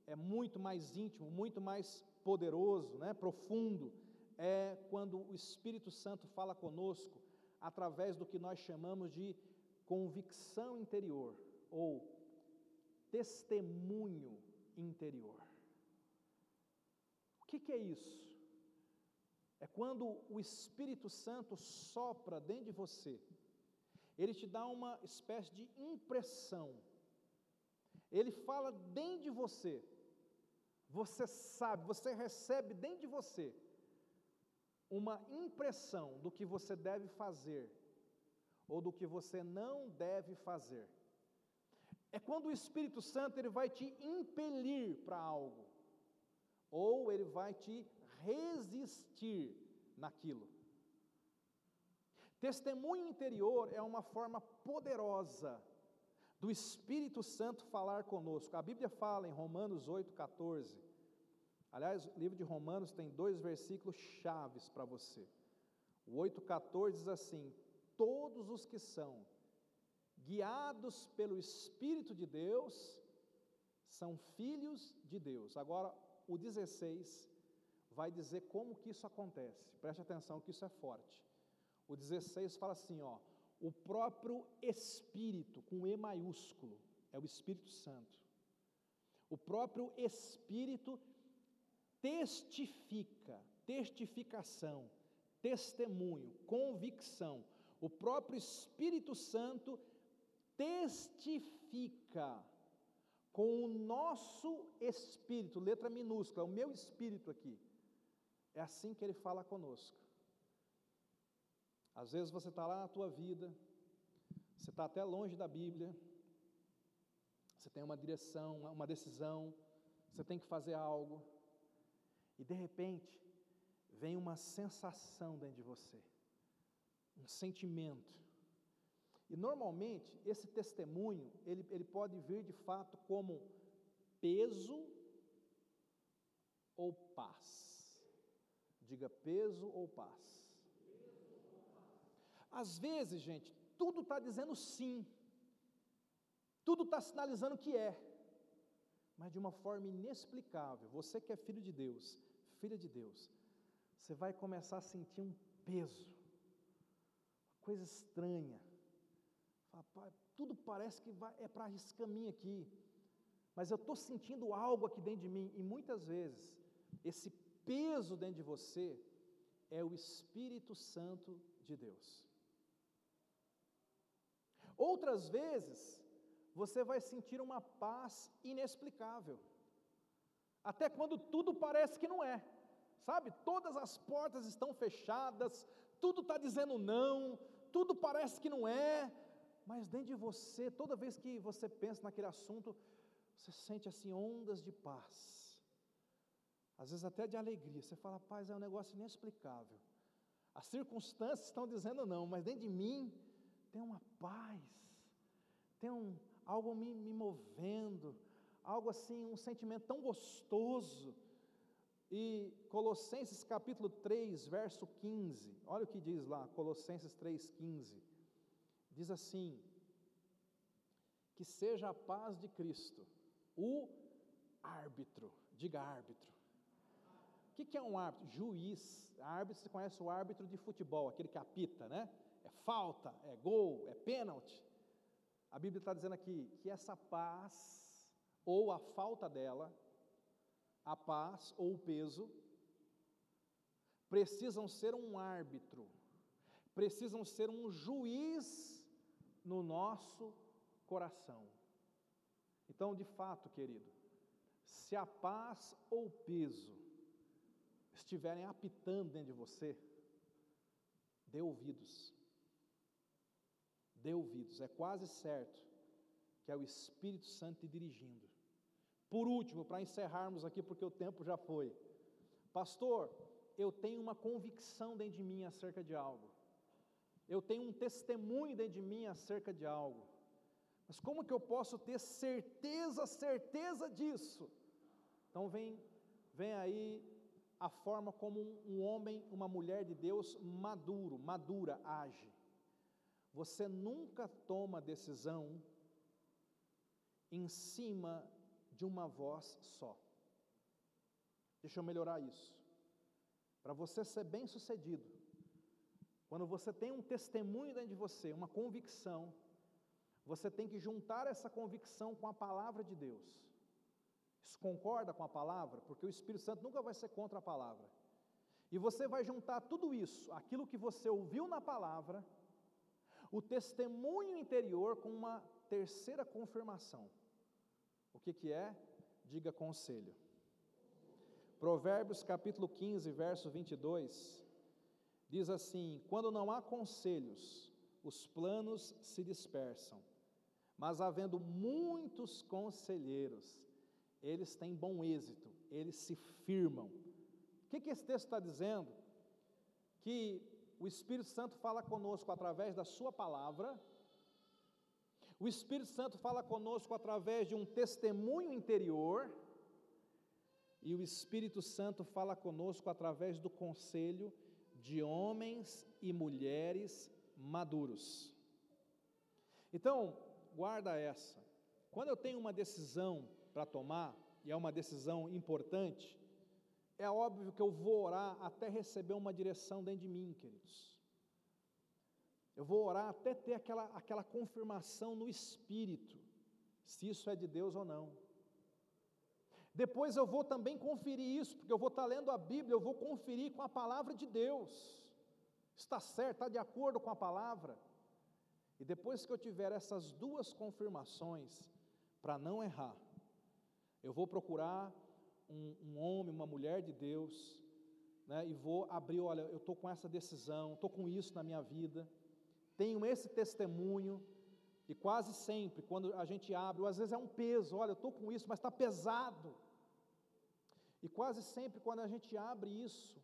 é muito mais íntimo, muito mais poderoso, né, profundo, é quando o Espírito Santo fala conosco através do que nós chamamos de convicção interior ou testemunho interior. O que, que é isso? É quando o Espírito Santo sopra dentro de você, ele te dá uma espécie de impressão, ele fala dentro de você, você sabe, você recebe dentro de você uma impressão do que você deve fazer ou do que você não deve fazer. É quando o Espírito Santo ele vai te impelir para algo ou ele vai te resistir naquilo. Testemunho interior é uma forma poderosa do Espírito Santo falar conosco. A Bíblia fala em Romanos 8,14. Aliás, o livro de Romanos tem dois versículos chaves para você. O 8,14 diz assim: Todos os que são guiados pelo Espírito de Deus são filhos de Deus. Agora, o 16 vai dizer como que isso acontece. Preste atenção que isso é forte. O 16 fala assim, ó: o próprio Espírito, com E maiúsculo, é o Espírito Santo. O próprio Espírito testifica, testificação, testemunho, convicção. O próprio Espírito Santo testifica com o nosso espírito, letra minúscula, o meu espírito aqui. É assim que ele fala conosco. Às vezes você está lá na tua vida, você está até longe da Bíblia, você tem uma direção, uma decisão, você tem que fazer algo, e de repente vem uma sensação dentro de você, um sentimento. E normalmente esse testemunho, ele, ele pode vir de fato como peso ou paz. Diga peso ou paz. Às vezes, gente, tudo está dizendo sim, tudo está sinalizando que é, mas de uma forma inexplicável. Você que é filho de Deus, filha de Deus, você vai começar a sentir um peso, uma coisa estranha. Fala, tudo parece que vai, é para esse caminho aqui, mas eu estou sentindo algo aqui dentro de mim, e muitas vezes, esse peso dentro de você é o Espírito Santo de Deus. Outras vezes, você vai sentir uma paz inexplicável, até quando tudo parece que não é, sabe? Todas as portas estão fechadas, tudo está dizendo não, tudo parece que não é, mas dentro de você, toda vez que você pensa naquele assunto, você sente assim ondas de paz, às vezes até de alegria. Você fala, paz é um negócio inexplicável. As circunstâncias estão dizendo não, mas dentro de mim tem uma paz, tem um, algo me, me movendo, algo assim, um sentimento tão gostoso. E Colossenses capítulo 3, verso 15, olha o que diz lá, Colossenses 3, 15. Diz assim: Que seja a paz de Cristo, o árbitro, diga árbitro. O que, que é um árbitro? Juiz. Árbitro, você conhece o árbitro de futebol, aquele que apita, né? É falta, é gol, é pênalti. A Bíblia está dizendo aqui que essa paz, ou a falta dela, a paz ou o peso, precisam ser um árbitro, precisam ser um juiz no nosso coração. Então, de fato, querido, se a paz ou o peso estiverem apitando dentro de você, dê ouvidos. Dê ouvidos, é quase certo que é o Espírito Santo te dirigindo. Por último, para encerrarmos aqui, porque o tempo já foi, pastor, eu tenho uma convicção dentro de mim acerca de algo, eu tenho um testemunho dentro de mim acerca de algo, mas como que eu posso ter certeza, certeza disso? Então vem, vem aí a forma como um, homem, uma mulher de Deus maduro, madura age. Você nunca toma decisão em cima de uma voz só. Deixa eu melhorar isso. Para você ser bem sucedido, quando você tem um testemunho dentro de você, uma convicção, você tem que juntar essa convicção com a palavra de Deus. Isso concorda com a palavra? Porque o Espírito Santo nunca vai ser contra a palavra. E você vai juntar tudo isso, aquilo que você ouviu na palavra, o testemunho interior com uma terceira confirmação. O que, que é? Diga conselho. Provérbios capítulo 15, verso 22, diz assim: Quando não há conselhos, os planos se dispersam, mas havendo muitos conselheiros, eles têm bom êxito, eles se firmam. O que, que esse texto está dizendo? Que o Espírito Santo fala conosco através da Sua palavra, o Espírito Santo fala conosco através de um testemunho interior, e o Espírito Santo fala conosco através do conselho de homens e mulheres maduros. Então, guarda essa. Quando eu tenho uma decisão para tomar, e é uma decisão importante, é óbvio que eu vou orar até receber uma direção dentro de mim, queridos. Eu vou orar até ter aquela, aquela confirmação no espírito, se isso é de Deus ou não. Depois eu vou também conferir isso, porque eu vou estar lendo a Bíblia, eu vou conferir com a palavra de Deus. Está certo, está de acordo com a palavra. E depois que eu tiver essas duas confirmações, para não errar, eu vou procurar um, um homem, uma mulher de Deus, né, e vou abrir, olha, eu estou com essa decisão, estou com isso na minha vida, tenho esse testemunho, e quase sempre, quando a gente abre, ou às vezes é um peso, olha, eu estou com isso, mas está pesado. E quase sempre, quando a gente abre isso,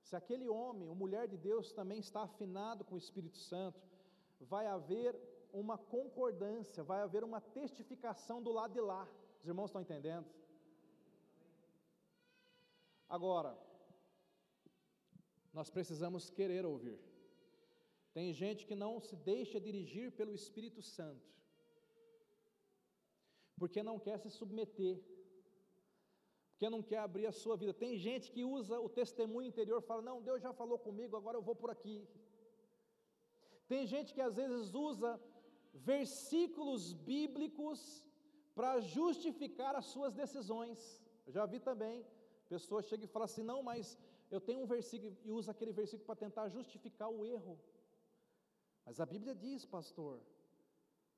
se aquele homem ou mulher de Deus também está afinado com o Espírito Santo, vai haver uma concordância, vai haver uma testificação do lado de lá. Os irmãos estão entendendo? Agora, nós precisamos querer ouvir. Tem gente que não se deixa dirigir pelo Espírito Santo, porque não quer se submeter, porque não quer abrir a sua vida. Tem gente que usa o testemunho interior, fala: Não, Deus já falou comigo, agora eu vou por aqui. Tem gente que às vezes usa versículos bíblicos para justificar as suas decisões. Já vi também Pessoa chega e fala assim: não, mas eu tenho um versículo e usa aquele versículo para tentar justificar o erro. Mas a Bíblia diz, pastor.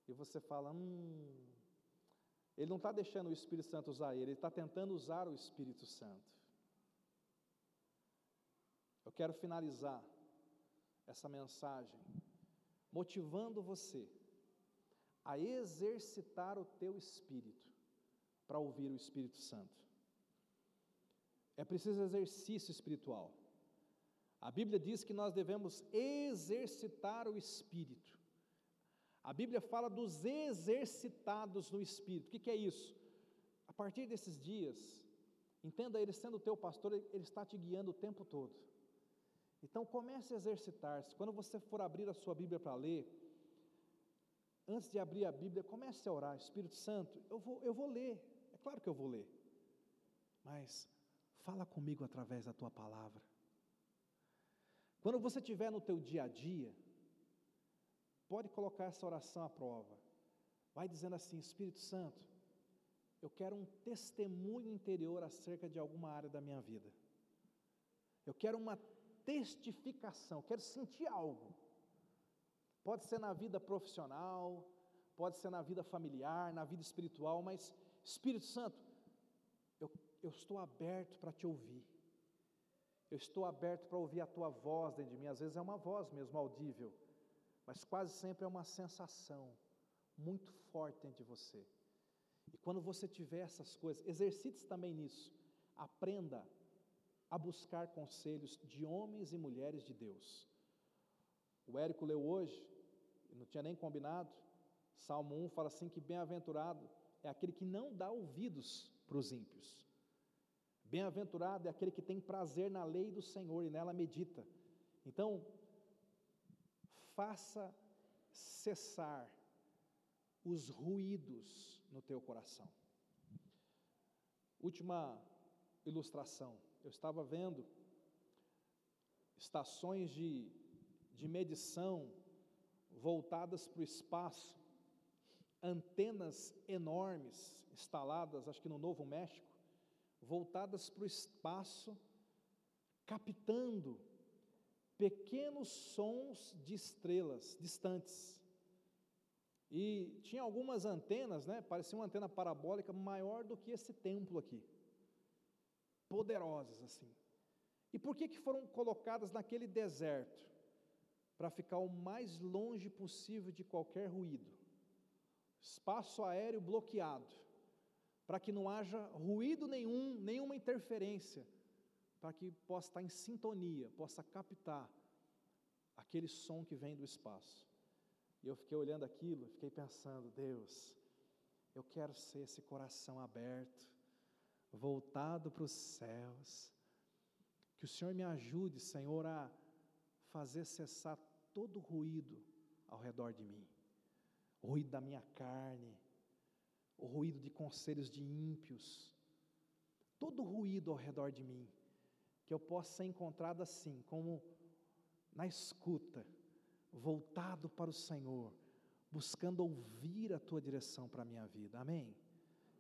E você fala: hum, ele não está deixando o Espírito Santo usar ele, ele está tentando usar o Espírito Santo. Eu quero finalizar essa mensagem motivando você a exercitar o teu espírito para ouvir o Espírito Santo. É preciso exercício espiritual. A Bíblia diz que nós devemos exercitar o espírito. A Bíblia fala dos exercitados no espírito. O que, é isso? A partir desses dias, entenda ele sendo teu pastor, ele está te guiando o tempo todo. Então comece a exercitar-se. Quando você for abrir a sua Bíblia para ler, antes de abrir a Bíblia, comece a orar, Espírito Santo, eu vou, eu vou ler, é claro que eu vou ler, mas Fala comigo através da tua palavra. Quando você estiver no teu dia a dia, pode colocar essa oração à prova. Vai dizendo assim: Espírito Santo, eu quero um testemunho interior acerca de alguma área da minha vida. Eu quero uma testificação, quero sentir algo. Pode ser na vida profissional, pode ser na vida familiar, na vida espiritual, mas Espírito Santo, eu, eu estou aberto para te ouvir. Eu estou aberto para ouvir a tua voz dentro de mim. Às vezes é uma voz mesmo audível, mas quase sempre é uma sensação muito forte dentro de você. E quando você tiver essas coisas, exercite-se também nisso. Aprenda a buscar conselhos de homens e mulheres de Deus. O Érico leu hoje, não tinha nem combinado, Salmo 1 fala assim: que bem-aventurado é aquele que não dá ouvidos para os ímpios. Bem-aventurado é aquele que tem prazer na lei do Senhor e nela medita. Então, faça cessar os ruídos no teu coração. Última ilustração. Eu estava vendo estações de, de medição voltadas para o espaço, antenas enormes instaladas, acho que no Novo México, voltadas para o espaço, captando pequenos sons de estrelas distantes. E tinha algumas antenas, né? Parecia uma antena parabólica maior do que esse templo aqui. Poderosas assim. E por que que foram colocadas naquele deserto? Para ficar o mais longe possível de qualquer ruído. Espaço aéreo bloqueado. Para que não haja ruído nenhum, nenhuma interferência, para que possa estar em sintonia, possa captar aquele som que vem do espaço. E eu fiquei olhando aquilo, fiquei pensando, Deus, eu quero ser esse coração aberto, voltado para os céus. Que o Senhor me ajude, Senhor, a fazer cessar todo ruído ao redor de mim. O ruído da minha carne, o ruído de conselhos de ímpios, todo ruído ao redor de mim, que eu possa ser encontrado assim, como na escuta voltado para o Senhor, buscando ouvir a tua direção para a minha vida. Amém?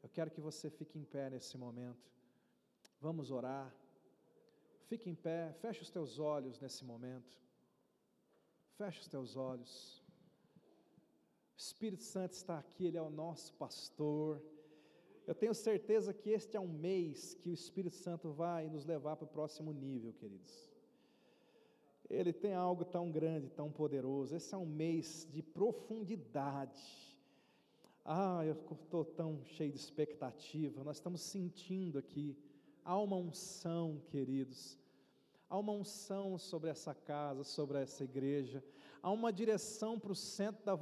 Eu quero que você fique em pé nesse momento. Vamos orar. Fique em pé, feche os teus olhos nesse momento. Feche os teus olhos. O Espírito Santo está aqui, Ele é o nosso pastor. Eu tenho certeza que este é um mês que o Espírito Santo vai nos levar para o próximo nível, queridos. Ele tem algo tão grande, tão poderoso. Esse é um mês de profundidade. Ah, eu estou tão cheio de expectativa. Nós estamos sentindo aqui. Há uma unção, queridos. Há uma unção sobre essa casa, sobre essa igreja. Há uma direção para o centro da vontade